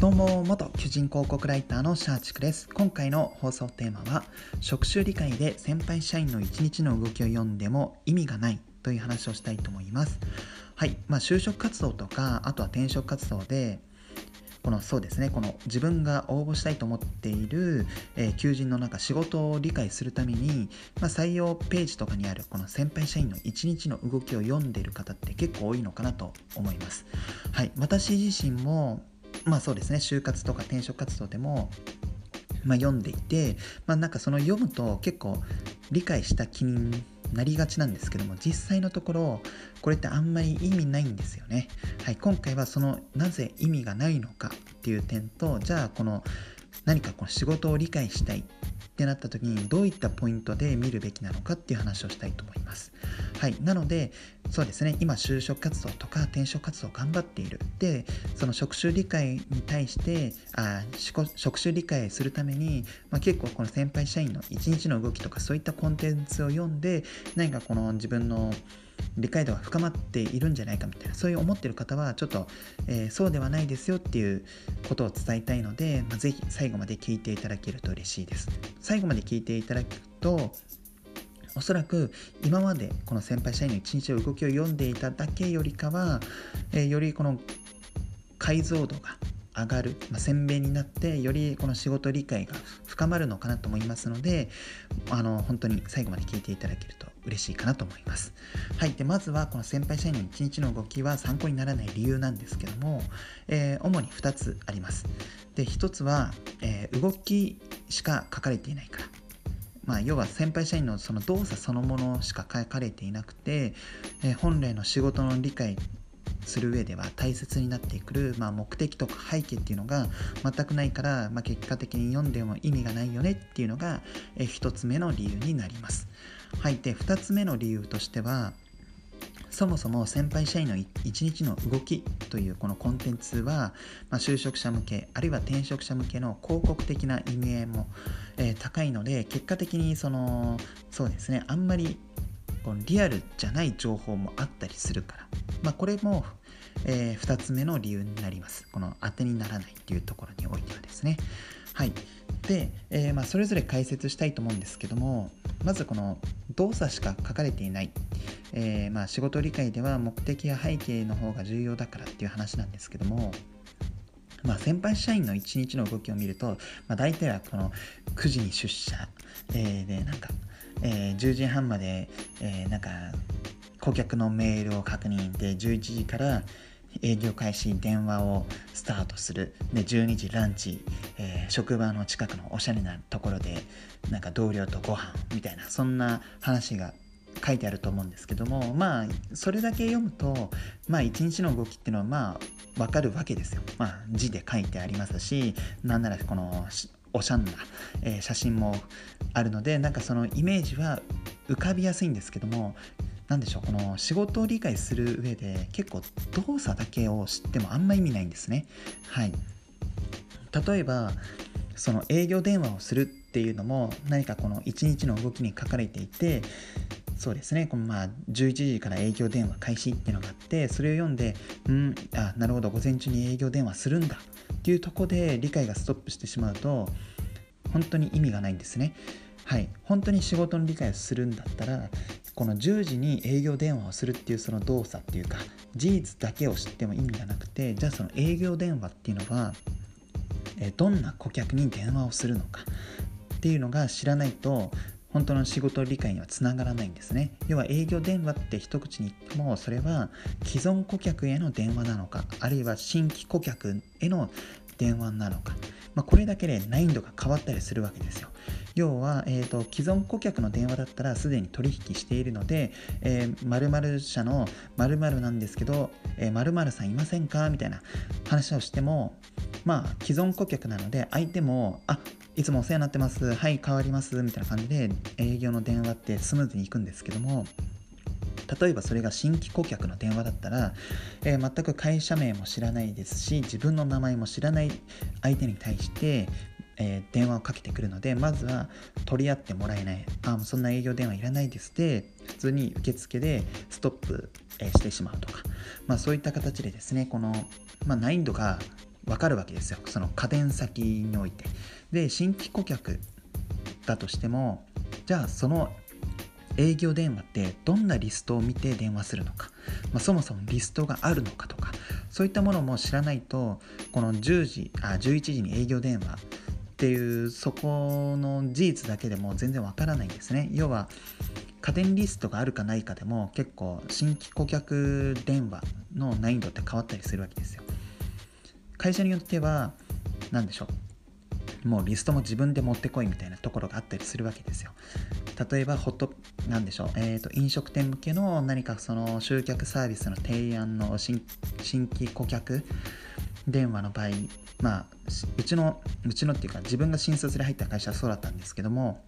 どうも元求人広告ライターのシャーチクです。今回の放送テーマは職種理解で先輩社員の一日の動きを読んでも意味がないという話をしたいと思います。はい。まあ就職活動とかあとは転職活動でこのそうですねこの自分が応募したいと思っている、えー、求人の中仕事を理解するために、まあ、採用ページとかにあるこの先輩社員の一日の動きを読んでいる方って結構多いのかなと思います。はい、私自身もまあそうですね就活とか転職活動でもまあ、読んでいて、まあ、なんかその読むと結構理解した気になりがちなんですけども実際のところこれってあんまり意味ないんですよね。はい、今回はそのなぜ意味がないのかっていう点とじゃあこの何かこの仕事を理解したいってなった時にどういったポイントで見るべきなのかっていう話をしたいと思います。はい、なのでそうですね。今就職活動とか転職活動を頑張っている。でその職種理解に対してあ職種理解するために、まあ、結構この先輩社員の一日の動きとかそういったコンテンツを読んで何かこの自分の理解度が深まっているんじゃないかみたいなそういう思ってる方はちょっと、えー、そうではないですよっていうことを伝えたいので、まあ、ぜひ最後まで聞いていただけると嬉しいです。最後まで聞いていただくとおそらく今までこの先輩社員の一日の動きを読んでいただけよりかは、えー、よりこの解像度が上がる、まあ、鮮明になってよりこの仕事理解が深まるのかなと思いますのであの本当に最後まで聞いていただけると嬉しいかなと思います。はい。で、まずはこの先輩社員の一日の動きは参考にならない理由なんですけども、えー、主に2つあります。で、1つは、えー、動きしか書かれていないから。まあ、要は先輩社員のその動作そのものしか書かれていなくて、え、本来の仕事の理解する上では大切になってくる、まあ、目的とか背景っていうのが全くないから、まあ、結果的に読んでも意味がないよねっていうのが、え1つ目の理由になります。はい、で2つ目の理由としてはそもそも先輩社員の一日の動きというこのコンテンツは、まあ、就職者向けあるいは転職者向けの広告的な意味合いも、えー、高いので結果的にそのそうですねあんまりこのリアルじゃない情報もあったりするから、まあ、これも、えー、2つ目の理由になります。この当てにならないっていうところにおいてはですね。はい。で、えー、まあ、それぞれ解説したいと思うんですけどもまずこの動作しか書かれていない、えー、まあ、仕事理解では目的や背景の方が重要だからっていう話なんですけどもまあ、先輩社員の一日の動きを見ると、まあ、大体はこの9時に出社、えー、でなんか、えー、10時半まで、えー、なんか顧客のメールを確認で11時から営業開始電話をスタートするで12時ランチ、えー、職場の近くのおしゃれなところでなんか同僚とご飯みたいなそんな話が書いてあると思うんですけどもまあそれだけ読むとまあ一日の動きっていうのはまあわかるわけですよ。まあ字で書いてありますしなんならこのおしゃんな、えー、写真もあるのでなんかそのイメージは浮かびやすいんですけども何でしょうこの仕事を理解する上で結構動作だけを知ってもあんま意味ないんですね。はい。例えばその営業電話をするっていうのも何かこの一日の動きに書かれていてそうですね。このまあ11時から営業電話開始っていうのがあってそれを読んでうんあなるほど午前中に営業電話するんだっていうとこで理解がストップしてしまうと本当に意味がないんですね。はい。本当に仕事の理解をするんだったらこの10時に営業電話をするっていうその動作っていうか事実だけを知っても意味がなくてじゃあその営業電話っていうのはえどんな顧客に電話をするのかっていうのが知らないと本当の仕事理解にはつながらないんですね。要は営業電話って一口に言ってもそれは既存顧客への電話なのかあるいは新規顧客への電話なのか、まあ、これだけで難易度が変わったりするわけですよ。要は、えーと、既存顧客の電話だったらすでに取引しているので、えー、〇〇社の〇〇なんですけど、えー、〇〇さんいませんか？みたいな話をしても、まあ、既存顧客なので、相手も、あいつもお世話になってます、はい、変わります、みたいな感じで営業の電話ってスムーズにいくんですけども、例えばそれが新規顧客の電話だったら、えー、全く会社名も知らないですし自分の名前も知らない相手に対してえー、電話をかけてくるのでまずは取り合ってもらえない。あそんな営業電話いらないですで普通に受付でストップ、えー、してしまうとか、まあ、そういった形でですねこの、まあ、難易度が分かるわけですよ。その家電先において。で新規顧客だとしてもじゃあその営業電話ってどんなリストを見て電話するのか、まあ、そもそもリストがあるのかとか。そういったものも知らないとこの10時あ11時に営業電話っていうそこの事実だけでも全然わからないんですね。要は家電リストがあるかないかでも結構新規顧客電話の難易度って変わったりするわけですよ。会社によっては何でしょう。もうリストも自分で持ってこいみたいなところがあったりするわけですよ。例えばホットなんでしょう、えーと、飲食店向けの何かその集客サービスの提案の新規顧客電話の場合まあうちのうちのっていうか自分が新卒で入った会社はそうだったんですけども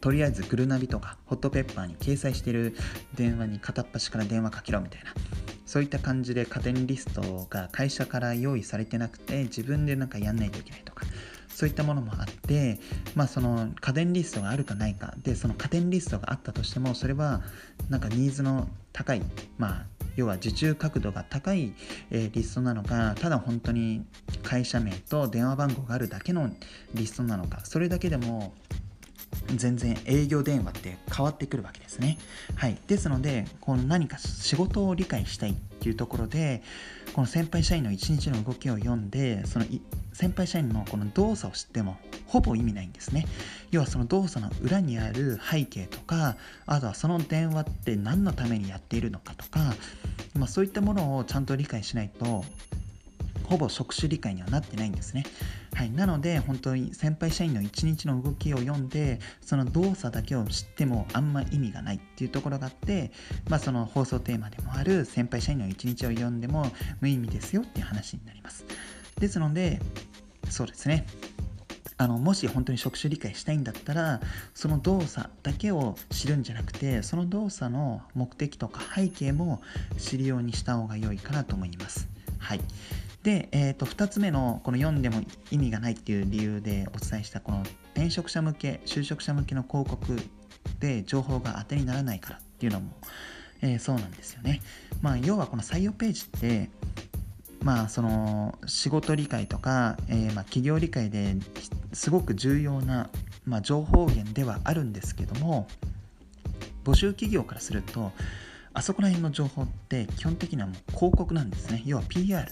とりあえずグルナビとかホットペッパーに掲載してる電話に片っ端から電話かけろみたいな。そういった感じで家電リストが会社から用意されてなくて自分でなんかやんないといけないとかそういったものもあってまあその家電リストがあるかないかでその家電リストがあったとしてもそれはなんかニーズの高いまあ要は受注角度が高い、え、リストなのかただ本当に会社名と電話番号があるだけのリストなのかそれだけでも全然営業電話って変わってくるわけですね。はい、ですのでこの何か仕事を理解したいっていうところでこの先輩社員の一日の動きを読んでその先輩社員のこの動作を知ってもほぼ意味ないんですね。要はその動作の裏にある背景とかあとはその電話って何のためにやっているのかとか、まあ、そういったものをちゃんと理解しないとほぼ職種理解にはなってないんですね。はい、なので本当に先輩社員の一日の動きを読んでその動作だけを知ってもあんま意味がないっていうところがあって、まあ、その放送テーマでもある先輩社員の一日を読んでも無意味ですよっていう話になります。ですのでそうですねあのもし本当に職種理解したいんだったらその動作だけを知るんじゃなくてその動作の目的とか背景も知るようにした方が良いかなと思います。はいで、えー、と2つ目のこの読んでも意味がないっていう理由でお伝えしたこの転職者向け就職者向けの広告で情報が当てにならないからっていうのも、えー、そうなんですよね。まあ、要はこの採用ページってまあその仕事理解とか、えー、ま企業理解ですごく重要な、ま、情報源ではあるんですけども募集企業からするとあそこら辺の情報って基本的にはもう広告なんですね要は PR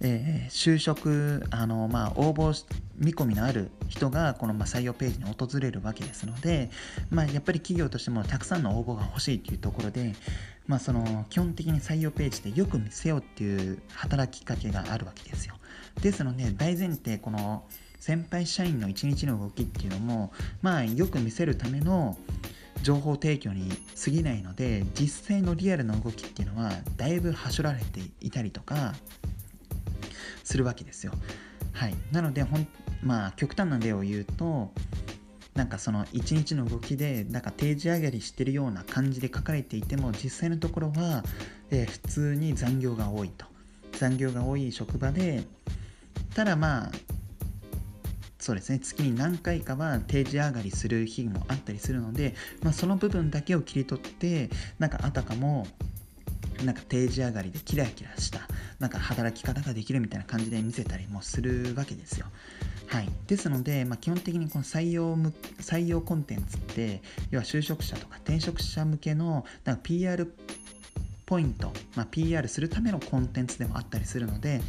えー、就職あの、まあ、応募見込みのある人がこの、まあ、採用ページに訪れるわけですので、まあ、やっぱり企業としてもたくさんの応募が欲しいというところで、まあ、その基本的に採用ページでよく見せようっていう働きかけがあるわけですよ。ですので大前提この先輩社員の一日の動きっていうのも、まあ、よく見せるための情報提供に過ぎないので実際のリアルな動きっていうのはだいぶはしょられていたりとかするわけですよ。はい、なのでほん、まあ、極端な例を言うとなんかその一日の動きでなんか定時上がりしてるような感じで書かれていても実際のところは、えー、普通に残業が多いと。残業が多い職場でただまあそうですね。月に何回かは定時上がりする日もあったりするので、まあ、その部分だけを切り取ってなんかあたかもなんか定時上がりでキラキラしたなんか働き方ができるみたいな感じで見せたりもするわけですよ。はい、ですので、まあ、基本的にこの採用む採用コンテンツって要は就職者とか転職者向けのなんか PR ポイント、まあ、PR するためのコンテンツでもあったりするので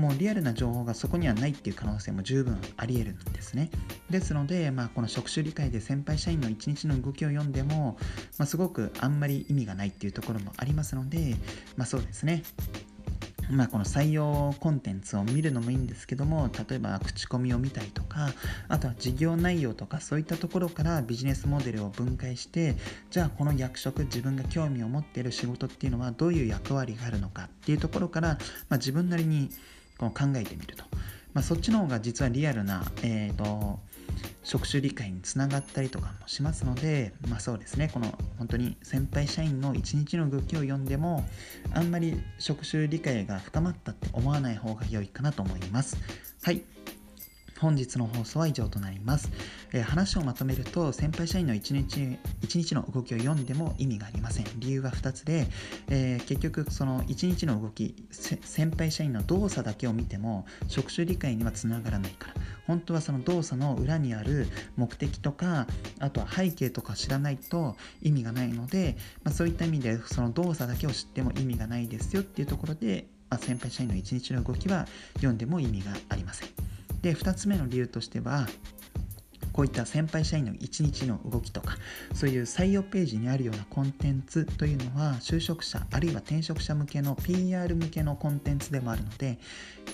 もうリアルな情報がそこにはないっていう可能性も十分ありえるんですね。ですので、まあ、この職種理解で先輩社員の一日の動きを読んでも、まあ、すごくあんまり意味がないっていうところもありますので、まあ、そうですね。まあ、この採用コンテンツを見るのもいいんですけども例えば口コミを見たりとかあとは事業内容とかそういったところからビジネスモデルを分解してじゃあこの役職自分が興味を持っている仕事っていうのはどういう役割があるのかっていうところから、まあ、自分なりに考えてみると、まあ、そっちの方が実はリアルな、えーと、職種理解につながったりとかもしますので、まあ、そうですね。この本当に先輩社員の一日の動きを読んでもあんまり職種理解が深まったって思わない方が良いかなと思います。はい。本日の放送は以上となります、えー、話をまとめると先輩社員の1日 ,1 日の動きを読んでも意味がありません。理由は2つで、えー、結局その1日の動き先輩社員の動作だけを見ても職種理解にはつながらないから。本当はその動作の裏にある目的とかあとは背景とか知らないと意味がないので、まあ、そういった意味でその動作だけを知っても意味がないですよっていうところで、まあ、先輩社員の1日の動きは読んでも意味がありません。で2つ目の理由としてはこういった先輩社員の一日の動きとかそういう採用ページにあるようなコンテンツというのは就職者あるいは転職者向けの PR 向けのコンテンツでもあるので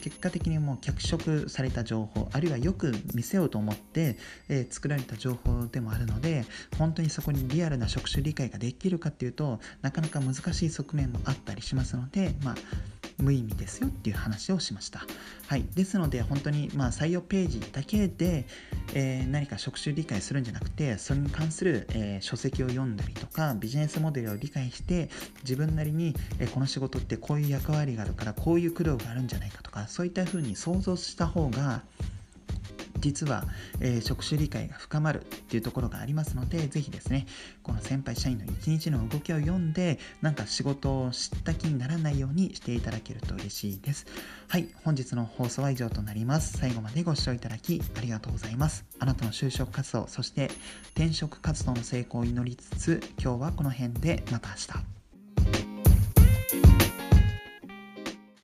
結果的にもう脚色された情報あるいはよく見せようと思って、えー、作られた情報でもあるので本当にそこにリアルな職種理解ができるかっていうとなかなか難しい側面もあったりしますのでまあ無意味ですよっていう話をしました。はい、ですので本当にまあ採用ページだけで、えー、何か職種理解するんじゃなくてそれに関する、えー、書籍を読んだりとかビジネスモデルを理解して自分なりに、えー、この仕事ってこういう役割があるからこういう苦労があるんじゃないかとかそういったふうに想像した方が実は、えー、職種理解が深まるっていうところがありますので、ぜひですね、この先輩社員の一日の動きを読んで、なんか仕事を知った気にならないようにしていただけると嬉しいです。はい、本日の放送は以上となります。最後までご視聴いただきありがとうございます。あなたの就職活動、そして転職活動の成功を祈りつつ、今日はこの辺でまた明日。